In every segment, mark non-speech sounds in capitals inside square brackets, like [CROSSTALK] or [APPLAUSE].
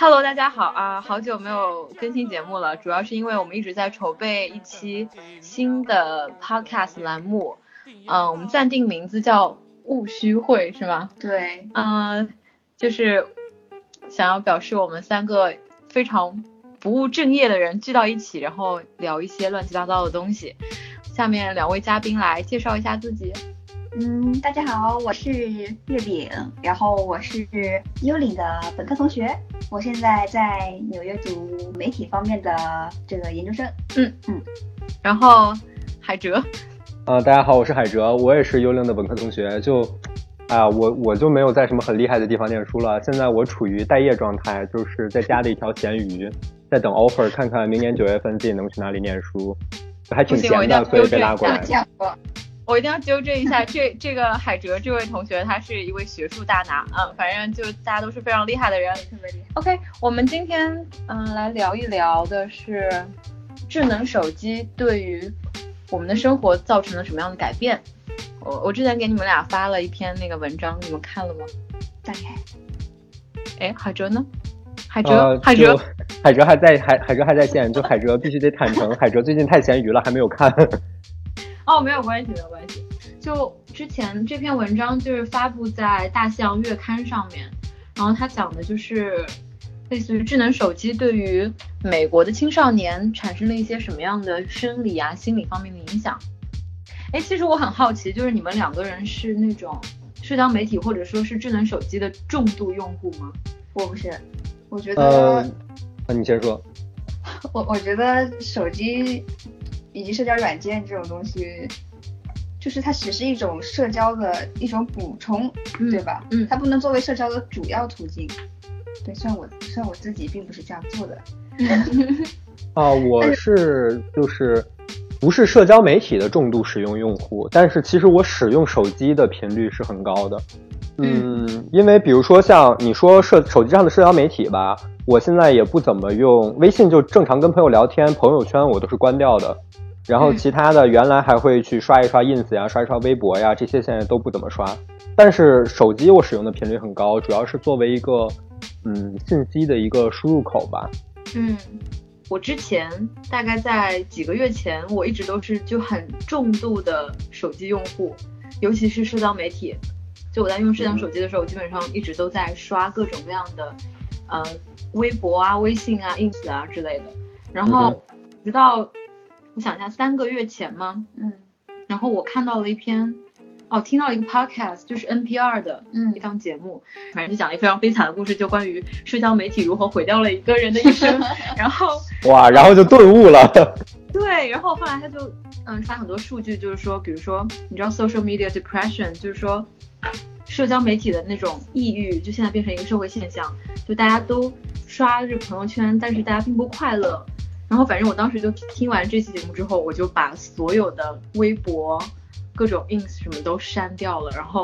Hello，大家好啊，好久没有更新节目了，主要是因为我们一直在筹备一期新的 Podcast 栏目，嗯，我们暂定名字叫务虚会，是吗？对，嗯，就是想要表示我们三个非常不务正业的人聚到一起，然后聊一些乱七八糟的东西。下面两位嘉宾来介绍一下自己。嗯，大家好，我是月饼，然后我是幽灵的本科同学，我现在在纽约读媒体方面的这个研究生。嗯嗯，然后海哲，啊，大家好，我是海哲，我也是幽灵的本科同学。就，啊，我我就没有在什么很厉害的地方念书了，现在我处于待业状态，就是在家的一条咸鱼，在等 offer，看看明年九月份自己能去哪里念书，还挺闲的，所以被拉过来。我一定要纠正一下，这这个海哲这位同学，他是一位学术大拿，嗯，反正就大家都是非常厉害的人，特别厉害。OK，我们今天嗯来聊一聊的是智能手机对于我们的生活造成了什么样的改变。我我之前给你们俩发了一篇那个文章，你们看了吗？大概。哎，海哲呢？海哲，海哲，海哲还在，海海哲还在线，就海哲必须得坦诚，海哲最近太咸鱼了，还没有看。哦，没有关系，没有关系。就之前这篇文章就是发布在大西洋月刊上面，然后它讲的就是类似于智能手机对于美国的青少年产生了一些什么样的生理啊、心理方面的影响。哎，其实我很好奇，就是你们两个人是那种社交媒体或者说是智能手机的重度用户吗？我不是，我觉得，那你先说。[LAUGHS] 我我觉得手机。以及社交软件这种东西，就是它只是一种社交的一种补充，对吧？嗯，它不能作为社交的主要途径。对，虽然我虽然我自己并不是这样做的。[LAUGHS] 啊，我是就是不是社交媒体的重度使用用户，但是其实我使用手机的频率是很高的。嗯，因为比如说像你说社手机上的社交媒体吧，我现在也不怎么用微信，就正常跟朋友聊天，朋友圈我都是关掉的。然后其他的原来还会去刷一刷 ins 呀，刷一刷微博呀，这些现在都不怎么刷。但是手机我使用的频率很高，主要是作为一个嗯信息的一个输入口吧。嗯，我之前大概在几个月前，我一直都是就很重度的手机用户，尤其是社交媒体。就我在用社交手机的时候，我基本上一直都在刷各种各样的呃微博啊、微信啊、ins 啊之类的。然后直到。我想一下，三个月前吗？嗯，然后我看到了一篇，哦，听到了一个 podcast，就是 NPR 的，嗯，一档节目，反正就讲了一个非常悲惨的故事，就关于社交媒体如何毁掉了一个人的一生。[LAUGHS] 然后，哇，然后就顿悟了。[LAUGHS] 对，然后后来他就，嗯，发很多数据，就是说，比如说，你知道 social media depression，就是说，社交媒体的那种抑郁，就现在变成一个社会现象，就大家都刷着朋友圈，但是大家并不快乐。然后反正我当时就听完这期节目之后，我就把所有的微博、各种 ins 什么都删掉了。然后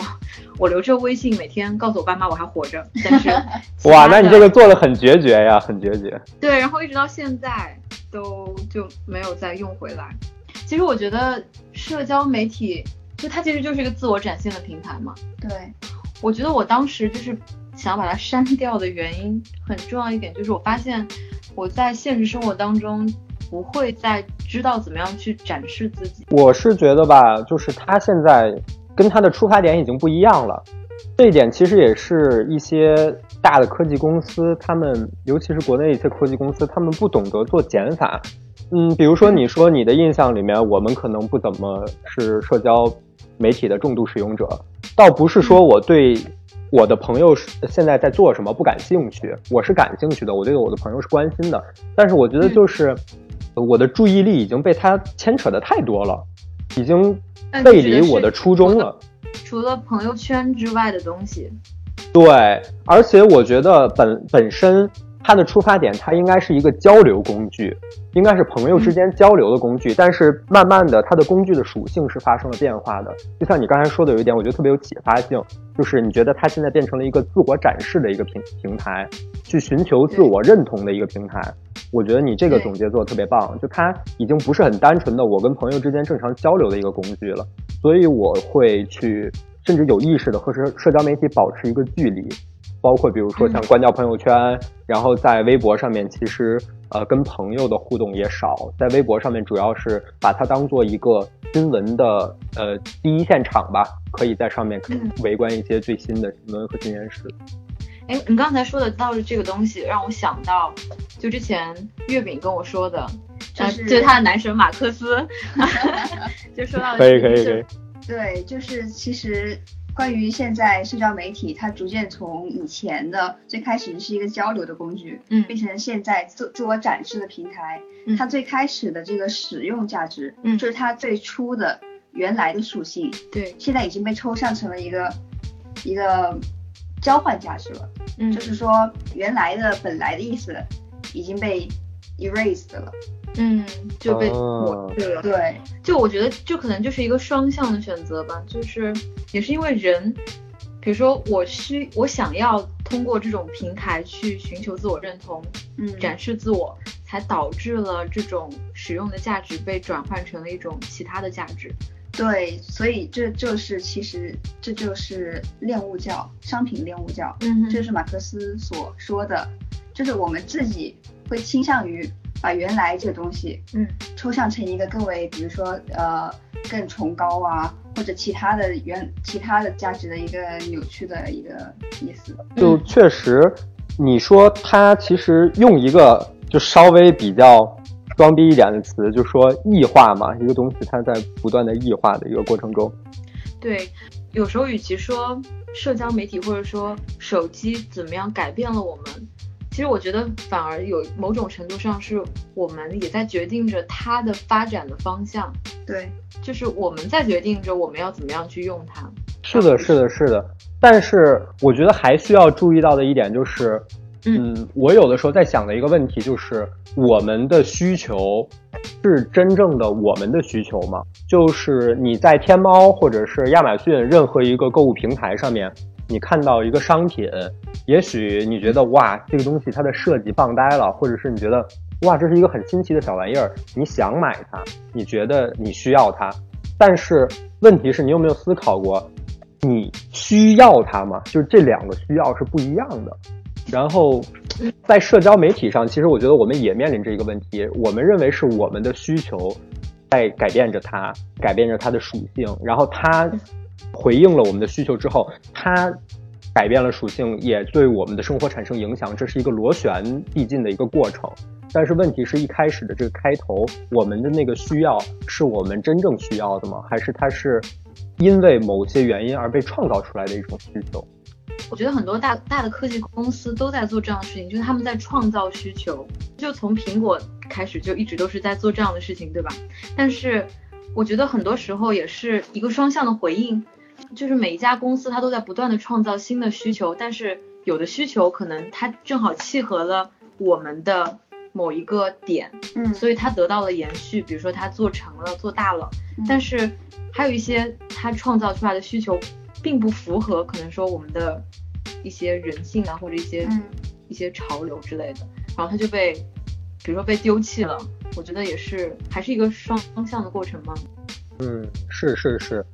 我留着微信，每天告诉我爸妈我还活着。[LAUGHS] 但是哇，那你这个做的很决绝呀，很决绝。对，然后一直到现在都就没有再用回来。其实我觉得社交媒体就它其实就是一个自我展现的平台嘛。对，我觉得我当时就是想要把它删掉的原因，很重要一点就是我发现。我在现实生活当中不会再知道怎么样去展示自己。我是觉得吧，就是他现在跟他的出发点已经不一样了。这一点其实也是一些大的科技公司，他们尤其是国内一些科技公司，他们不懂得做减法。嗯，比如说你说你的印象里面，我们可能不怎么是社交媒体的重度使用者，倒不是说我对。我的朋友是现在在做什么？不感兴趣，我是感兴趣的。我对我的朋友是关心的，但是我觉得就是我的注意力已经被他牵扯的太多了，已经背离我的初衷了。除了朋友圈之外的东西，对，而且我觉得本本身。它的出发点，它应该是一个交流工具，应该是朋友之间交流的工具。但是慢慢的，它的工具的属性是发生了变化的。就像你刚才说的，有一点我觉得特别有启发性，就是你觉得它现在变成了一个自我展示的一个平平台，去寻求自我认同的一个平台。我觉得你这个总结做的特别棒，就它已经不是很单纯的我跟朋友之间正常交流的一个工具了。所以我会去，甚至有意识的和社社交媒体保持一个距离。包括比如说像关掉朋友圈，然后在微博上面，其实呃跟朋友的互动也少，在微博上面主要是把它当做一个新闻的呃第一现场吧，可以在上面围观一些最新的新闻和新鲜事。哎，你刚才说的倒是这个东西，让我想到，就之前月饼跟我说的，就是就是他的男神马克思，[LAUGHS] 就说到可以可以可以，对，就是其实关于现在社交媒体，它逐渐从以前的最开始是一个交流的工具，嗯。变成现在自自我展示的平台。嗯。它最开始的这个使用价值，嗯。就是它最初的原来的属性，对，现在已经被抽象成了一个一个交换价值了。嗯，就是说原来的本来的意思已经被 erased 了。嗯就被哦抹去了。对，就我觉得就可能就是一个双向的选择吧，就是也是因为人，比如说我需我想要通过这种平台去寻求自我认同，嗯，展示自我，才导致了这种使用的价值被转换成了一种其他的价值。对，所以这就是其实这就是恋物教，商品恋物教，嗯这是马克思所说的，就是我们自己会倾向于把原来这个东西嗯。抽象成一个更为，比如说呃更崇高啊，或者其他的原其他的价值的一个扭曲的一个意思。就确实，你说他其实用一个就稍微比较装逼一点的词，就说异化嘛，一个东西它在不断的异化的一个过程中，对，有时候与其说社交媒体或者说手机怎么样改变了我们，其实我觉得反而有某种程度上是我们也在决定着它的发展的方向，对，就是我们在决定着我们要怎么样去用它。是的，是的，是的。但是我觉得还需要注意到的一点就是，嗯嗯，我有的时候在想的一个问题就是，我们的需求是真正的我们的需求吗？就是你在天猫或者是亚马逊任何一个购物平台上面，你看到一个商品，也许你觉得哇，这个东西它的设计棒呆了，或者是你觉得哇，这是一个很新奇的小玩意儿，你想买它，你觉得你需要它，但是问题是你有没有思考过，你需要它吗？[LAUGHS] 就是这两个需要是不一样的。然后，在社交媒体上，其实我觉得我们也面临着一个问题，我们认为是我们的需求在改变着它，改变着它的属性，然后它回应了我们的需求之后，它改变了属性，也对我们的生活产生影响，这是一个螺旋递进的一个过程。但是问题是一开始的这个开头，我们的那个需要是我们真正需要的吗？还是它是因为某些原因而被创造出来的一种需求？我觉得很多大大的科技公司都在做这样的事情，就是他们在创造需求。就从苹果开始就一直都是在做这样的事情，对吧？但是我觉得很多时候也是一个双向的回应，就是每一家公司它都在不断的创造新的需求，但是有的需求可能它正好契合了我们的某一个点，嗯，所以它得到了延续，比如说它做成了、做大了。但是还有一些它创造出来的需求，并不符合可能说我们的一些人性啊，或者一些、嗯一些潮流之类的，然后它就被，比如说被丢弃了。我觉得也是，还是一个双向的过程嘛。嗯，是是是，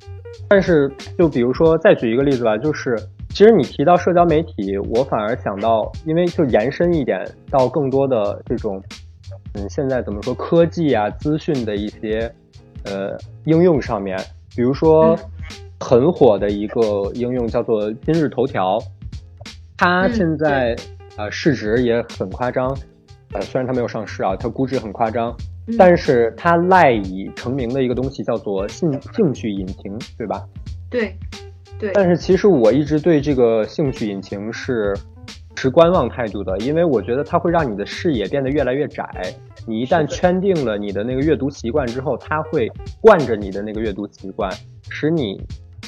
但是就比如说，再举一个例子吧，就是其实你提到社交媒体，我反而想到，因为就延伸一点到更多的这种，嗯，现在怎么说科技啊、资讯的一些呃应用上面，比如说很火的一个应用叫做今日头条，它嗯现在、呃市值也很夸张，呃虽然它没有上市啊，它估值很夸张，嗯但是它赖以成名的一个东西叫做兴兴趣引擎，对吧？对，对，但是其实我一直对这个兴趣引擎是持观望态度的，因为我觉得它会让你的视野变得越来越窄。你一旦圈定了你的那个阅读习惯之后，它会惯着你的那个阅读习惯，使你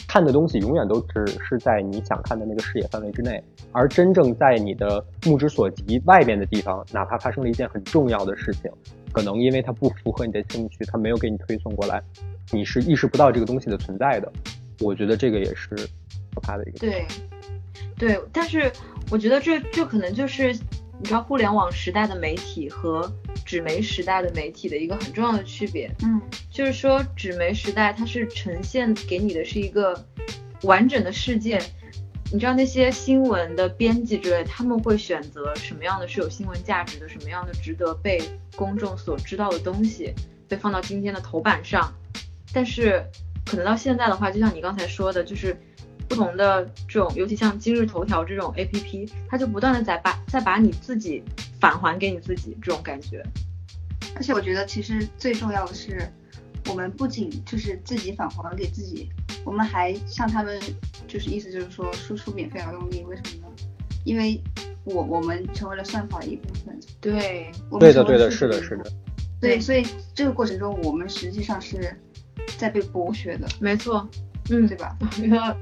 看的东西永远都只是在你想看的那个视野范围之内，而真正在你的目之所及外边的地方，哪怕发生了一件很重要的事情，可能因为它不符合你的兴趣，它没有给你推送过来，你是意识不到这个东西的存在的。我觉得这个也是可怕的一个。对，对，但是我觉得这这可能就是你知道互联网时代的媒体和纸媒时代的媒体的一个很重要的区别，嗯就是说纸媒时代它是呈现给你的是一个完整的世界，你知道那些新闻的编辑之类，他们会选择什么样的是有新闻价值的，什么样的值得被公众所知道的东西，被放到今天的头版上。但是可能到现在的话，就像你刚才说的，就是不同的这种，尤其像今日头条这种 A P P，它就不断的在把在把你自己返还给你自己这种感觉。而且我觉得其实最重要的是，我们不仅就是自己返还给自己，我们还向他们就是意思就是说输出免费劳动力，为什么呢？因为我我们成为了算法的一部分，对，我们对的，对的，是的，是的。对，所以这个过程中我们实际上是在被剥削的，没错，嗯对，吧？[LAUGHS] 一个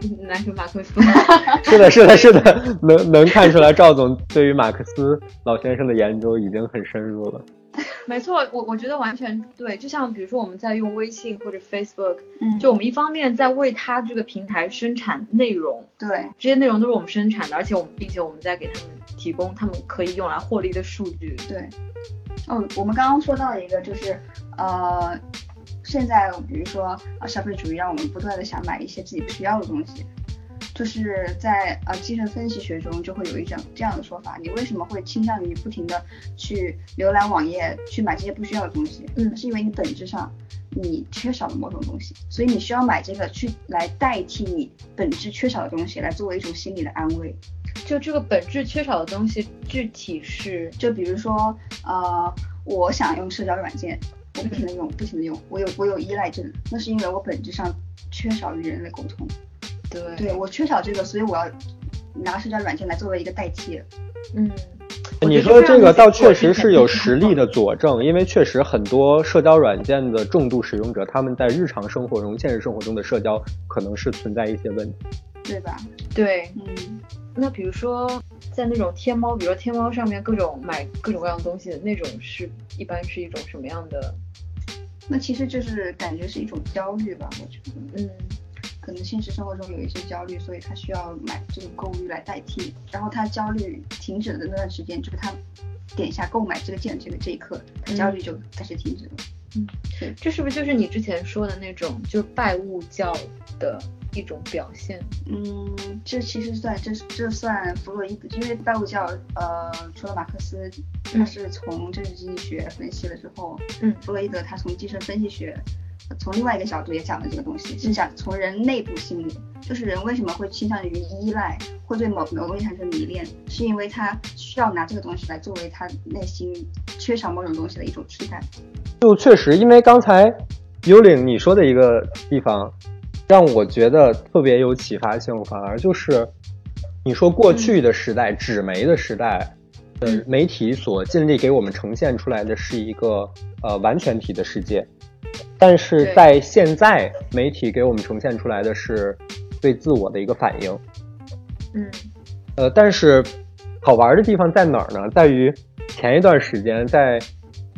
[LAUGHS] 男神马克思，[LAUGHS] 是的，是的，是的，能能看出来赵总对于马克思老先生的研究已经很深入了。[LAUGHS] 没错，我我觉得完全对。就像比如说我们在用微信或者 Facebook，嗯，就我们一方面在为他这个平台生产内容，对，这些内容都是我们生产的，而且我们并且我们在给他们提供他们可以用来获利的数据。对，哦，我们刚刚说到一个，就是呃，现在比如说啊消费主义让我们不断的想买一些自己不需要的东西，就是在啊精神分析学中就会有一种这样的说法，你为什么会倾向于不停的去浏览网页去买这些不需要的东西？嗯是因为你本质上你缺少了某种东西，所以你需要买这个去来代替你本质缺少的东西，来作为一种心理的安慰。就这个本质缺少的东西，具体是就比如说，呃，我想用社交软件，我不停的用，不停的用，我有我有依赖症，那是因为我本质上缺少与人类沟通，对对我缺少这个，所以我要拿社交软件来作为一个代替。嗯，你说这个倒确实是有实力的佐证，因为确实很多社交软件的重度使用者，他们在日常生活中、现实生活中的社交可能是存在一些问题。对吧？对。嗯，那比如说在那种天猫，比如说天猫上面各种买各种各样的东西的那种，是一般是一种什么样的？那其实就是感觉是一种焦虑吧，我觉得，嗯，可能现实生活中有一些焦虑，所以他需要买这个购物欲来代替，然后他焦虑停止的那段时间，就是他点一下购买这个键这个这一刻，他焦虑就开始停止了。嗯。这是不是就是你之前说的那种，就是拜物教的一种表现？嗯，这其实算这这算弗洛伊德，因为拜物教，呃，除了马克思，他是从政治经济学分析了之后，嗯弗洛伊德他从精神分析学，从另外一个角度也讲了这个东西，是讲从人内部心理，就是人为什么会倾向于依赖，会对某某个东西产生迷恋，是因为他需要拿这个东西来作为他内心缺少某种东西的一种替代。就确实，因为刚才幽灵你说的一个地方，让我觉得特别有启发性，反而就是你说过去的时代，纸媒的时代，呃，媒体所尽力给我们呈现出来的是一个呃完全体的世界，但是在现在，媒体给我们呈现出来的是对自我的一个反应。嗯。呃，但是好玩的地方在哪儿呢？在于前一段时间在，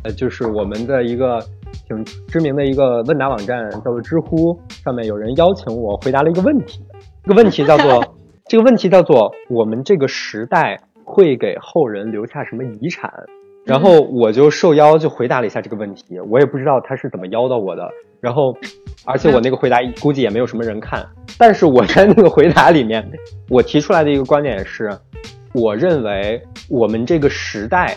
呃，就是我们的一个挺知名的一个问答网站叫做知乎，上面有人邀请我回答了一个问题，这个问题叫做 [LAUGHS] 这个问题叫做我们这个时代会给后人留下什么遗产？然后我就受邀就回答了一下这个问题，我也不知道他是怎么邀到我的，然后而且我那个回答估计也没有什么人看，但是我在那个回答里面，我提出来的一个观点是，我认为我们这个时代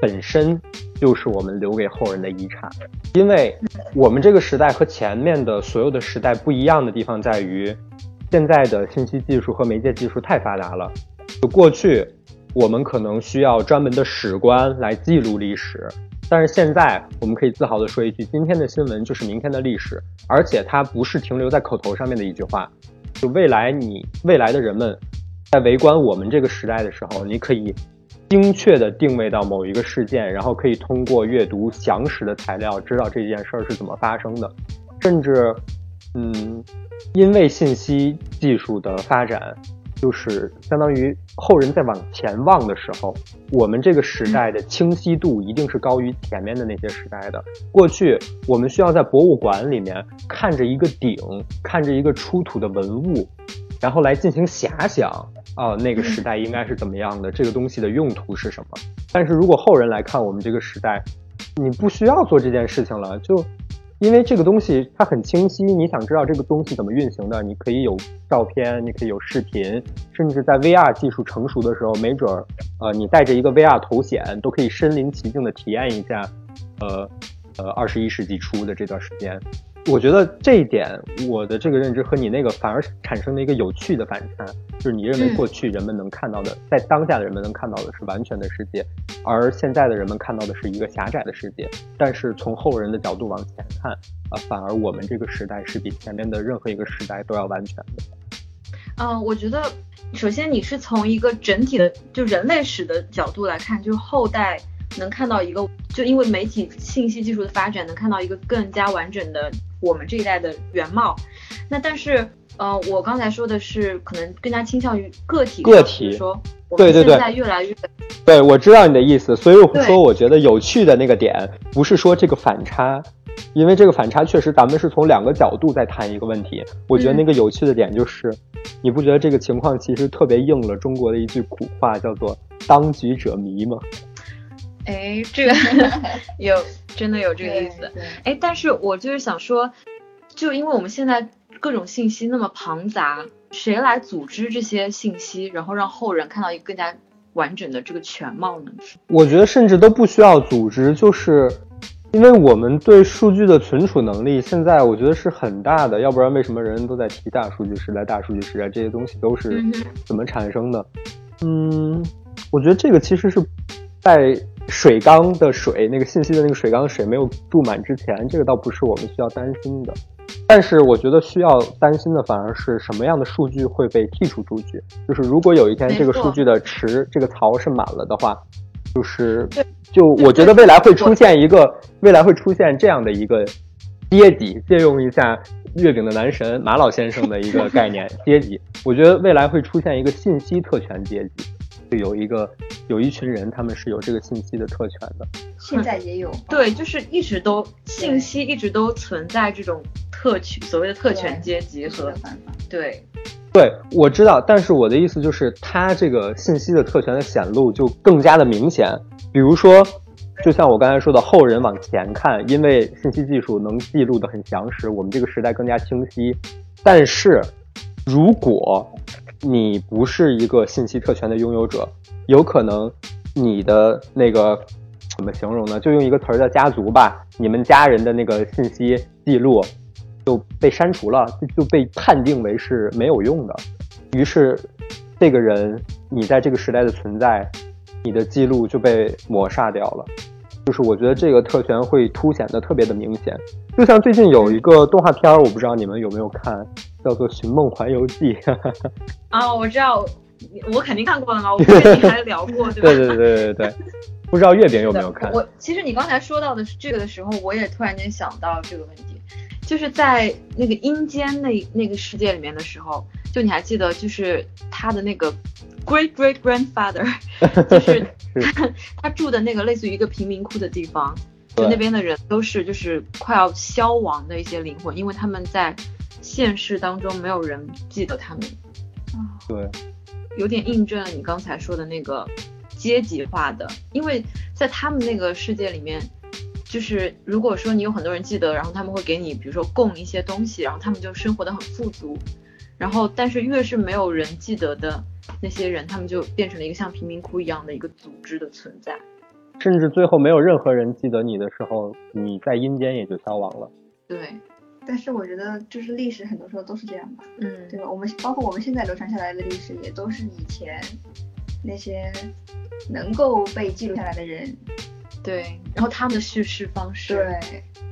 本身就是我们留给后人的遗产，因为我们这个时代和前面的所有的时代不一样的地方在于，现在的信息技术和媒介技术太发达了，就过去我们可能需要专门的史官来记录历史，但是现在我们可以自豪地说一句：今天的新闻就是明天的历史，而且它不是停留在口头上面的一句话。就未来你未来的人们在围观我们这个时代的时候，你可以精确地定位到某一个事件，然后可以通过阅读详实的材料，知道这件事儿是怎么发生的，甚至，嗯，因为信息技术的发展。就是相当于后人在往前望的时候，我们这个时代的清晰度一定是高于前面的那些时代的。过去我们需要在博物馆里面看着一个鼎，看着一个出土的文物，然后来进行遐想啊，那个时代应该是怎么样的，这个东西的用途是什么。但是如果后人来看我们这个时代，你不需要做这件事情了，就因为这个东西它很清晰，你想知道这个东西怎么运行的，你可以有照片，你可以有视频，甚至在 VR 技术成熟的时候，没准儿，呃，你带着一个 VR 头显，都可以身临其境的体验一下，呃，呃，二十一世纪初的这段时间。我觉得这一点，我的这个认知和你那个反而产生了一个有趣的反差，就是你认为过去人们能看到的，在当下的人们能看到的是完全的世界，而现在的人们看到的是一个狭窄的世界。但是从后人的角度往前看，啊，反而我们这个时代是比前面的任何一个时代都要完全的。嗯，我觉得首先你是从一个整体的就人类史的角度来看，就是后代能看到一个，就因为媒体信息技术的发展，能看到一个更加完整的。我们这一代的原貌，那但是，呃，我刚才说的是可能更加倾向于个体，个体说，对对对，现在越来越，对我知道你的意思，所以我说我觉得有趣的那个点不是说这个反差，因为这个反差确实咱们是从两个角度在谈一个问题，我觉得那个有趣的点就是，你不觉得这个情况其实特别应了中国的一句古话，叫做当局者迷吗？哎，这个 [LAUGHS] 有真的有这个意思。哎，但是我就是想说，就因为我们现在各种信息那么庞杂，谁来组织这些信息，然后让后人看到一个更加完整的这个全貌呢？我觉得甚至都不需要组织，就是因为我们对数据的存储能力，现在我觉得是很大的。要不然为什么人人都在提大数据时代？大数据时代这些东西都是怎么产生的？嗯，我觉得这个其实是在。水缸的水，那个信息的那个水缸的水没有注满之前，这个倒不是我们需要担心的。但是我觉得需要担心的反而是什么样的数据会被剔除出去。就是如果有一天这个数据的池这个槽是满了的话，就是就我觉得未来会出现一个未来会出现这样的一个阶级，借用一下月饼的男神马老先生的一个概念阶级，我觉得未来会出现一个信息特权阶级。有一个有一群人，他们是有这个信息的特权的。现在也有，对，就是一直都信息一直都存在这种特权，所谓的特权阶级和对，对，我知道，但是我的意思就是，它这个信息的特权的显露就更加的明显。比如说，就像我刚才说的，后人往前看，因为信息技术能记录的很详实，我们这个时代更加清晰。但是如果你不是一个信息特权的拥有者，有可能你的那个怎么形容呢？就用一个词儿叫家族吧，你们家人的那个信息记录就被删除了，就被判定为是没有用的。于是，这个人你在这个时代的存在，你的记录就被抹杀掉了。就是我觉得这个特权会凸显的特别的明显。就像最近有一个动画片儿，我不知道你们有没有看。叫做《寻梦环游记》[LAUGHS] 啊，我知道，我肯定看过了嘛，我 [LAUGHS] 跟你还聊过，对吧？对对对对对，[LAUGHS] 不知道月饼有没有看？我其实你刚才说到的是这个的时候，我也突然间想到这个问题，就是在那个阴间那那个世界里面的时候，就你还记得，就是他的那个 great great grandfather，就是他住的那个类似于一个贫民窟的地方，就那边的人都是就是快要消亡的一些灵魂，因为他们在。现实当中没有人记得他们，啊，对，有点印证了你刚才说的那个阶级化的，因为在他们那个世界里面，就是如果说你有很多人记得，然后他们会给你，比如说供一些东西，然后他们就生活的很富足，然后但是越是没有人记得的那些人，他们就变成了一个像贫民窟一样的一个组织的存在，甚至最后没有任何人记得你的时候，你在阴间也就消亡了，对。但是我觉得，就是历史很多时候都是这样吧，嗯，对吧？我们包括我们现在流传下来的历史，也都是以前那些能够被记录下来的人，对，然后他们的叙事方式，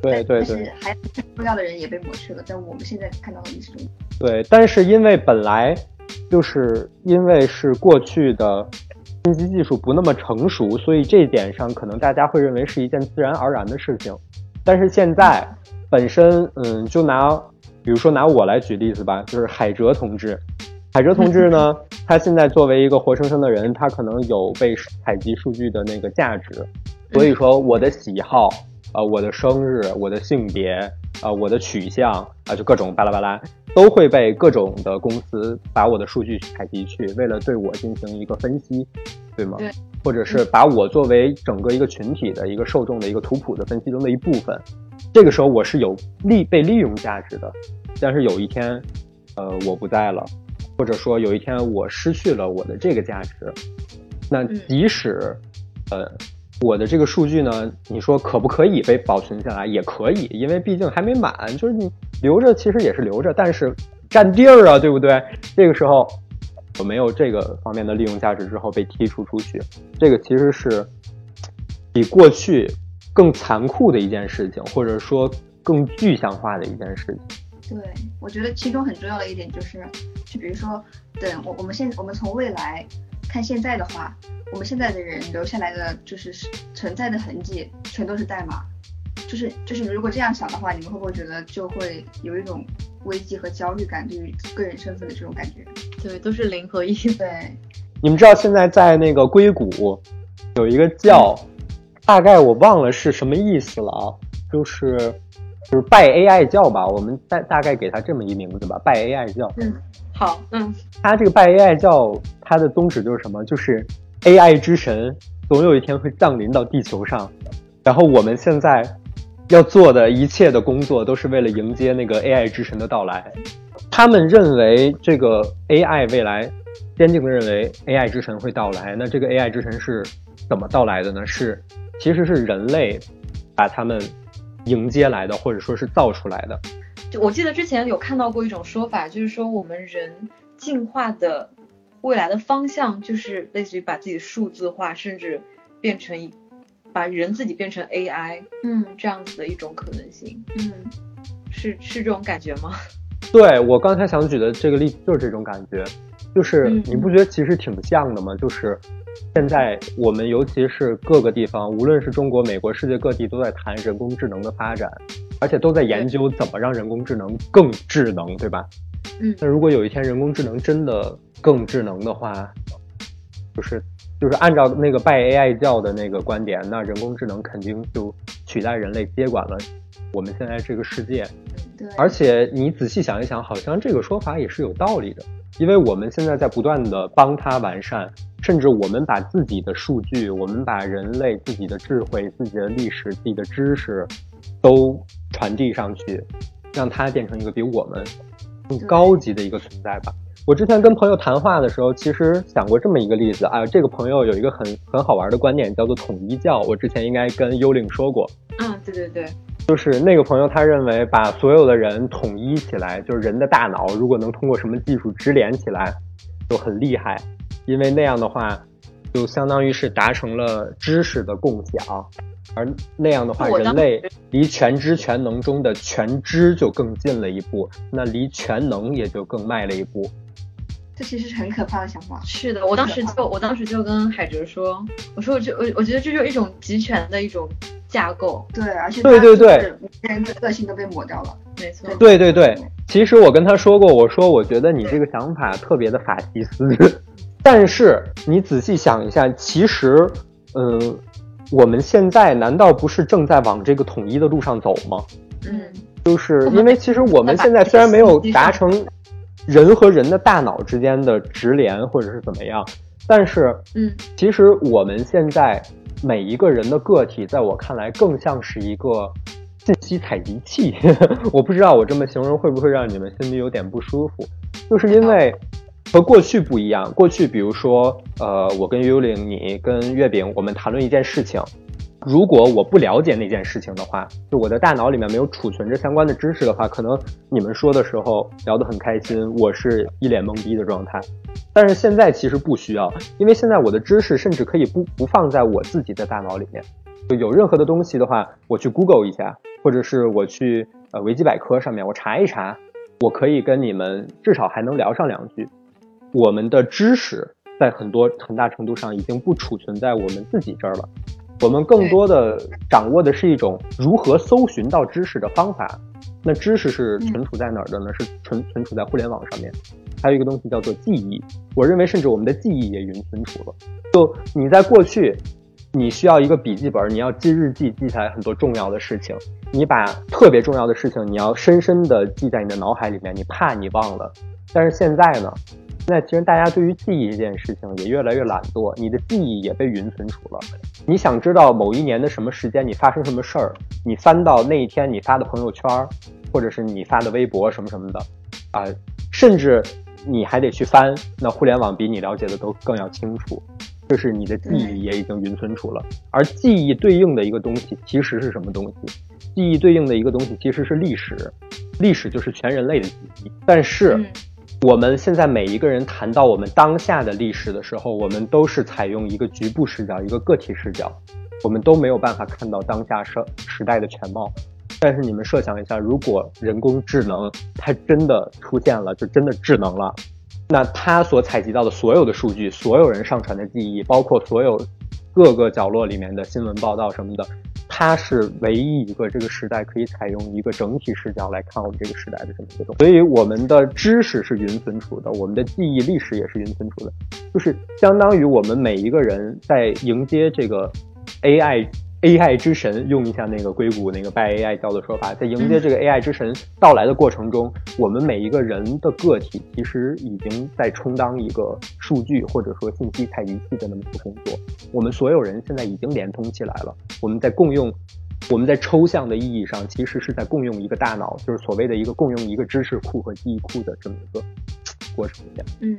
对，对对对，但是还重要的人也被抹去了，在我们现在看到的历史中。对，但是因为本来就是因为是过去的信息技术不那么成熟，所以这一点上可能大家会认为是一件自然而然的事情，但是现在。本身，嗯，就拿，比如说拿我来举例子吧，就是海哲同志。海哲同志呢，[LAUGHS] 他现在作为一个活生生的人，他可能有被采集数据的那个价值。所以说，我的喜好，呃，我的生日，我的性别，呃，我的取向，啊，就各种巴拉巴拉，都会被各种的公司把我的数据采集去，为了对我进行一个分析，对吗？对。或者是把我作为整个一个群体的一个受众的一个图谱的分析中的一部分。这个时候我是有利被利用价值的。但是有一天，呃，我不在了，或者说有一天我失去了我的这个价值，那即使，呃，我的这个数据呢，你说可不可以被保存下来？也可以，因为毕竟还没满，就是你留着其实也是留着，但是占地儿啊，对不对？这个时候我没有这个方面的利用价值之后被剔除出去，这个其实是比过去更残酷的一件事情，或者说更具象化的一件事情。对，我觉得其中很重要的一点就是，就比如说，等我我们现我们从未来看现在的话，我们现在的人留下来的就是存在的痕迹，全都是代码。就是就是，如果这样想的话，你们会不会觉得就会有一种危机和焦虑感，对于个人身份的这种感觉？对，都是零和一。对，你们知道现在在那个硅谷有一个叫，大概我忘了是什么意思了啊，就是。就是拜 AI 教吧，我们大大概给他这么一名字吧，拜 AI 教。嗯，好，嗯，他这个拜 AI 教，他的宗旨就是什么？就是 AI 之神总有一天会降临到地球上，然后我们现在要做的一切的工作，都是为了迎接那个 AI 之神的到来。他们认为这个 AI 未来，坚定的认为 AI 之神会到来。那这个 AI 之神是怎么到来的呢？是，其实是人类把他们。迎接来的，或者说是造出来的。就我记得之前有看到过一种说法，就是说我们人进化的未来的方向，就是类似于把自己数字化，甚至变成一把人自己变成 AI，嗯，这样子的一种可能性。嗯，是是这种感觉吗？[LAUGHS] 对我刚才想举的这个例子就是这种感觉，就是你不觉得其实挺像的吗？就是。现在我们尤其是各个地方，无论是中国、美国、世界各地，都在谈人工智能的发展，而且都在研究怎么让人工智能更智能，对吧？嗯。那如果有一天人工智能真的更智能的话，就是就是按照那个拜 AI 教的那个观点，那人工智能肯定就取代人类接管了我们现在这个世界。对。而且你仔细想一想，好像这个说法也是有道理的。因为我们现在在不断的帮他完善，甚至我们把自己的数据，我们把人类自己的智慧、自己的历史、自己的知识，都传递上去，让它变成一个比我们更高级的一个存在吧。我之前跟朋友谈话的时候，其实想过这么一个例子啊，这个朋友有一个很很好玩的观点，叫做统一教。我之前应该跟幽灵说过。嗯，对对对。就是那个朋友，他认为把所有的人统一起来，就是人的大脑，如果能通过什么技术直连起来，就很厉害。因为那样的话，就相当于是达成了知识的共享，而那样的话，人类离全知全能中的全知就更近了一步，那离全能也就更迈了一步。这其实是很可怕的想法。是的，我当时就我当时就跟海哲说，我说我就我我觉得这就是一种集权的一种。架构。对，而且对对对，人的个性都被抹掉了，没错。对。对对，其实我跟他说过，我说我觉得你这个想法特别的法西斯，但是你仔细想一下，其实，嗯，我们现在难道不是正在往这个统一的路上走吗？嗯，就是因为其实我们现在虽然没有达成人和人的大脑之间的直连或者是怎么样，但是，嗯，其实我们现在。每一个人的个体，在我看来，更像是一个信息采集器。[LAUGHS] 我不知道我这么形容会不会让你们心里有点不舒服，就是因为和过去不一样。过去，比如说，呃，我跟幽灵，你跟月饼，我们谈论一件事情。如果我不了解那件事情的话，就我的大脑里面没有储存着相关的知识的话，可能你们说的时候聊得很开心，我是一脸懵逼的状态。但是现在其实不需要，因为现在我的知识甚至可以不不放在我自己的大脑里面，就有任何的东西的话，我去 Google 一下，或者是我去呃维基百科上面我查一查，我可以跟你们至少还能聊上两句。我们的知识在很多很大程度上已经不储存在我们自己这儿了。我们更多的掌握的是一种如何搜寻到知识的方法。那知识是存储在哪儿的呢？是存存储在互联网上面。还有一个东西叫做记忆。我认为，甚至我们的记忆也云存储了。就你在过去，你需要一个笔记本，你要记日记，记下来很多重要的事情。你把特别重要的事情，你要深深的记在你的脑海里面，你怕你忘了。但是现在呢，现在其实大家对于记忆这件事情也越来越懒惰，你的记忆也被云存储了。你想知道某一年的什么时间你发生什么事儿，你翻到那一天你发的朋友圈，或者是你发的微博什么什么的，啊，甚至你还得去翻，那互联网比你了解的都更要清楚。就是你的记忆也已经云存储了，而记忆对应的一个东西其实是什么东西？记忆对应的一个东西其实是历史，历史就是全人类的记忆。但是我们现在每一个人谈到我们当下的历史的时候，我们都是采用一个局部视角，一个个体视角，我们都没有办法看到当下时时代的全貌。但是你们设想一下，如果人工智能它真的出现了，就真的智能了。那它所采集到的所有的数据，所有人上传的记忆，包括所有各个角落里面的新闻报道什么的，它是唯一一个这个时代可以采用一个整体视角来看我们这个时代的这么一个东西。所以我们的知识是云存储的，我们的记忆历史也是云存储的，就是相当于我们每一个人在迎接这个 AI。AI 之神，用一下那个硅谷那个拜 AI 教的说法，在迎接这个 AI 之神到来的过程中，我们每一个人的个体其实已经在充当一个数据或者说信息采集器的那么一个工作。我们所有人现在已经连通起来了，我们在共用，我们在抽象的意义上其实是在共用一个大脑，就是所谓的一个共用一个知识库和记忆库的这么一个过程。嗯，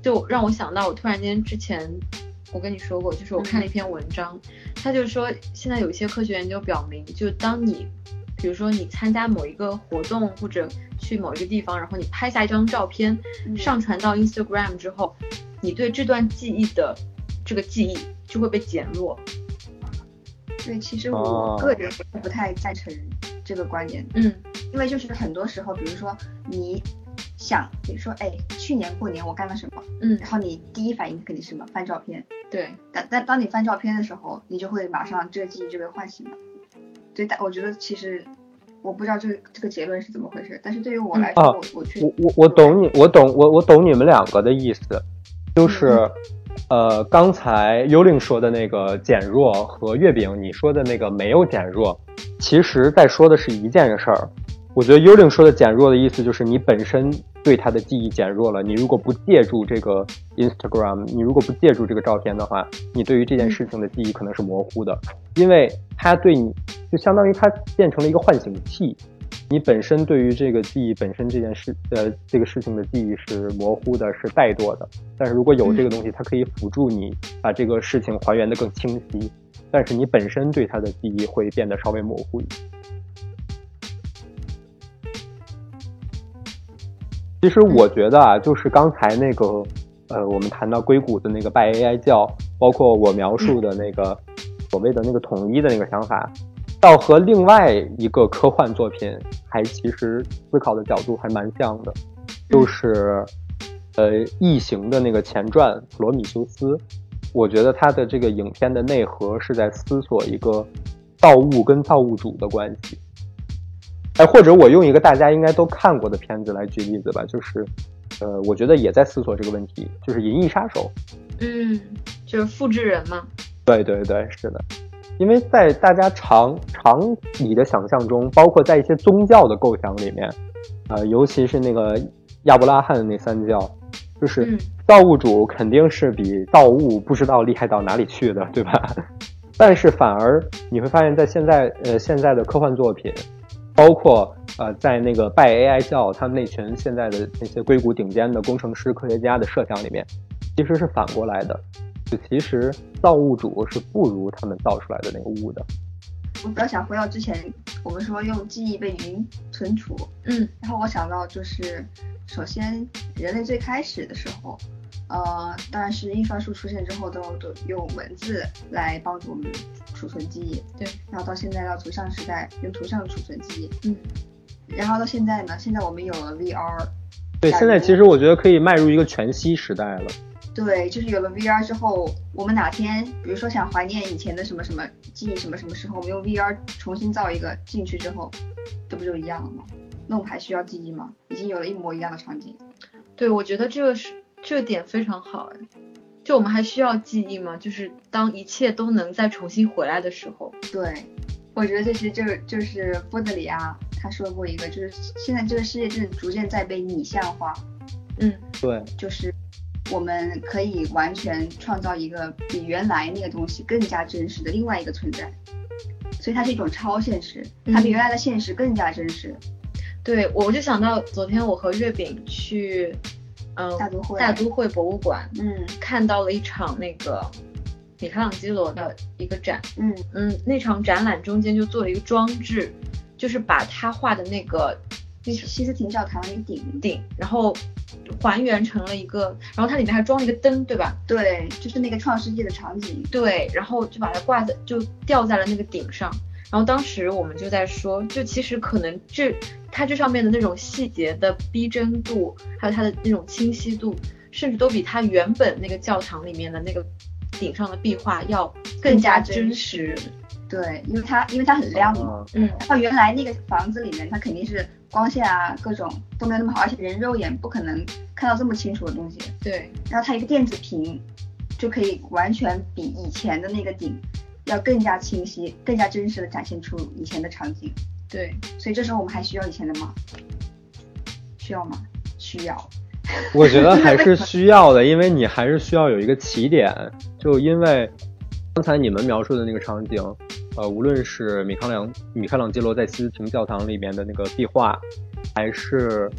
就让我想到，我突然间之前。[LAUGHS] 我跟你说过，就是我看了一篇文章，他就是说，现在有一些科学研究表明，就当你，比如说你参加某一个活动或者去某一个地方，然后你拍下一张照片，上传到 Instagram 之后，你对这段记忆的这个记忆就会被减弱。对，其实我个人不太赞成这个观点。嗯，因为就是很多时候，比如说你。想，比如说，哎，去年过年我干了什么？嗯，然后你第一反应肯定是什么？翻照片。对，但但当你翻照片的时候，你就会马上这个记忆就被唤醒了。对，但我觉得其实我不知道这个这个结论是怎么回事，但是对于我来说，我我我我我懂你，我懂我我懂你们两个的意思，就是，呃，刚才幽灵说的那个减弱和月饼你说的那个没有减弱，其实在说的是一件事儿。我觉得幽灵说的减弱的意思就是你本身对他的记忆减弱了。你如果不借助这个 Instagram，你如果不借助这个照片的话，你对于这件事情的记忆可能是模糊的，因为它对你就相当于它变成了一个唤醒器。你本身对于这个记忆本身这件事呃这个事情的记忆是模糊的，是怠惰的。但是如果有这个东西，它可以辅助你把这个事情还原的更清晰。但是你本身对它的记忆会变得稍微模糊一些。其实我觉得啊，就是刚才那个，呃，我们谈到硅谷的那个拜 AI 教，包括我描述的那个所谓的那个统一的那个想法，倒和另外一个科幻作品还其实思考的角度还蛮像的，就是呃《异形》的那个前传《普罗米修斯》，我觉得它的这个影片的内核是在思索一个造物跟造物主的关系。哎，或者我用一个大家应该都看过的片子来举例子吧，就是，呃，我觉得也在思索这个问题，就是《银翼杀手》。嗯，就是复制人嘛。对对对，是的，因为在大家常常理的想象中，包括在一些宗教的构想里面，呃，尤其是那个亚伯拉罕的那三教，就是造物主肯定是比造物不知道厉害到哪里去的，对吧？[LAUGHS] 但是反而你会发现在现在，呃，现在的科幻作品。包括呃，在那个拜 AI 教他们那群现在的那些硅谷顶尖的工程师、科学家的设想里面，其实是反过来的，就其实造物主是不如他们造出来的那个物的。我比较想回到之前我们说用记忆被云存储，嗯，然后我想到就是，首先人类最开始的时候。呃，当然是印刷术出现之后，都都用文字来帮助我们储存记忆。对，然后到现在到图像时代，用图像储存记忆。嗯，然后到现在呢，现在我们有了 VR。对，现在其实我觉得可以迈入一个全息时代了。对，就是有了 VR 之后，我们哪天比如说想怀念以前的什么什么记忆，什么什么时候，我们用 VR 重新造一个进去之后，这不就一样了吗？那我们还需要记忆吗？已经有了一模一样的场景。对，我觉得这个是。这点非常好哎，就我们还需要记忆吗？就是当一切都能再重新回来的时候。对，我觉得这是就是就是波德里亚他说过一个，就是现在这个世界正逐渐在被拟像化。嗯，对，就是我们可以完全创造一个比原来那个东西更加真实的另外一个存在，所以它是一种超现实，它比原来的现实更加真实。对，我就想到昨天我和月饼去，嗯，大都会大都会博物馆，嗯看到了一场那个米开朗基罗的一个展，嗯嗯，那场展览中间就做了一个装置，就是把他画的那个西西斯廷教堂那个顶，顶，然后还原成了一个，然后它里面还装了一个灯，对吧？对，就是那个创世纪的场景。对，然后就把它挂在，就吊在了那个顶上。然后当时我们就在说，就其实可能这它这上面的那种细节的逼真度，还有它的那种清晰度，甚至都比它原本那个教堂里面的那个顶上的壁画要更加真实。对，因为它因为它很亮嘛，嗯，然后原来那个房子里面它肯定是光线啊各种都没有那么好，而且人肉眼不可能看到这么清楚的东西。对，然后它一个电子屏就可以完全比以前的那个顶要更加清晰、更加真实的展现出以前的场景。对，所以这时候我们还需要以前的吗？需要吗？需要。我觉得还是 [LAUGHS] 需要的，因为你还是需要有一个起点。就因为刚才你们描述的那个场景，呃，无论是米开朗米开朗基罗在西斯廷教堂里面的那个壁画，还是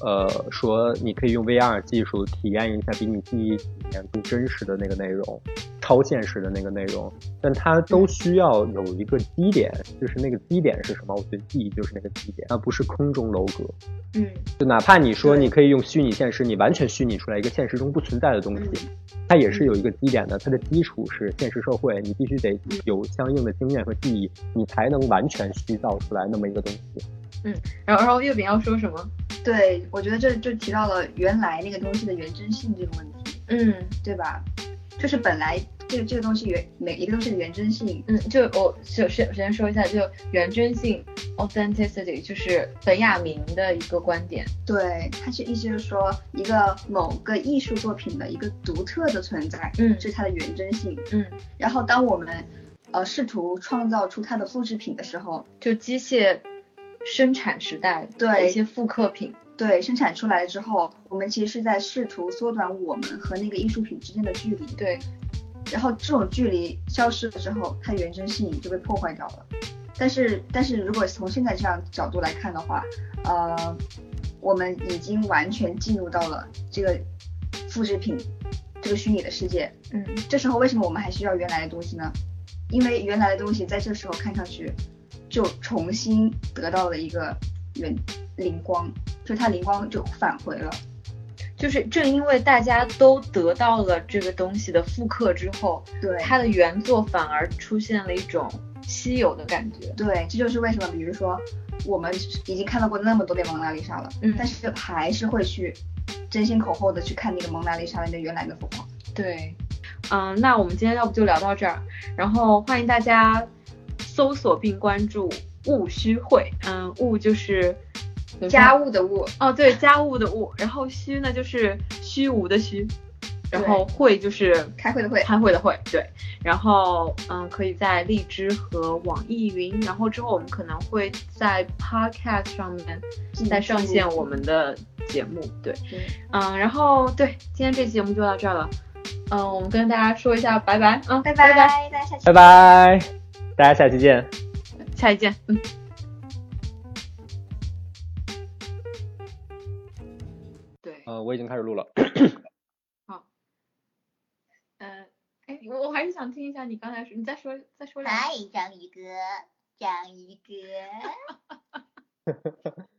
呃说你可以用 VR 技术体验一下比你记忆里面更真实的那个内容，超现实的那个内容，但它都需要有一个基点，就是那个基点是什么？我觉得记忆就是那个基点，而不是空中楼阁。嗯，就哪怕你说你可以用虚拟现实，你完全虚拟出来一个现实中不存在的东西，嗯它也是有一个基点的，它的基础是现实社会，你必须得有相应的经验和记忆，你才能完全虚造出来那么一个东西。嗯然后然后月饼要说什么？对，我觉得这就提到了原来那个东西的原真性这个问题，嗯对吧？就是本来这个这个东西原每一个东西的原真性，嗯，就我首先首先说一下，就原真性 （authenticity） 就是本雅明的一个观点。对，它是意思就是说一个某个艺术作品的一个独特的存在，嗯是它的原真性。嗯，然后当我们呃试图创造出它的复制品的时候，就机械生产时代的对一些复刻品。对生产出来之后，我们其实是在试图缩短我们和那个艺术品之间的距离。对，然后这种距离消失了之后，它原真性就被破坏掉了。但是，但是如果从现在这样角度来看的话，呃，我们已经完全进入到了这个复制品这个虚拟的世界。嗯这时候为什么我们还需要原来的东西呢？因为原来的东西在这时候看上去就重新得到了一个原灵光，就是它灵光就返回了。就是正因为大家都得到了这个东西的复刻之后，对，它的原作反而出现了一种稀有的感觉。对，这就是为什么，比如说我们已经看到过那么多遍蒙娜丽莎了，嗯但是还是会去争先恐后的去看那个蒙娜丽莎的那原来的幅画。对，嗯，那我们今天要不就聊到这儿，然后欢迎大家搜索并关注戊戌会，嗯，戊就是家务的务，哦，对，家务的务，然后虚呢就是虚无的虚，然后会就是开会的会。开会的会，对，然后嗯，可以在荔枝和网易云，然后之后我们可能会在 Podcast 上面再上线我们的节目，对，对。嗯，然后对，今天这期节目就到这儿了，嗯，我们跟大家说一下拜拜，嗯，拜拜拜，大家下期拜拜，大家下期见。下期见，嗯。我已经开始录了。好嗯，哎，我我还是想听一下你刚才说，你再说再说两句。嗨，章鱼哥，章鱼哥。[LAUGHS]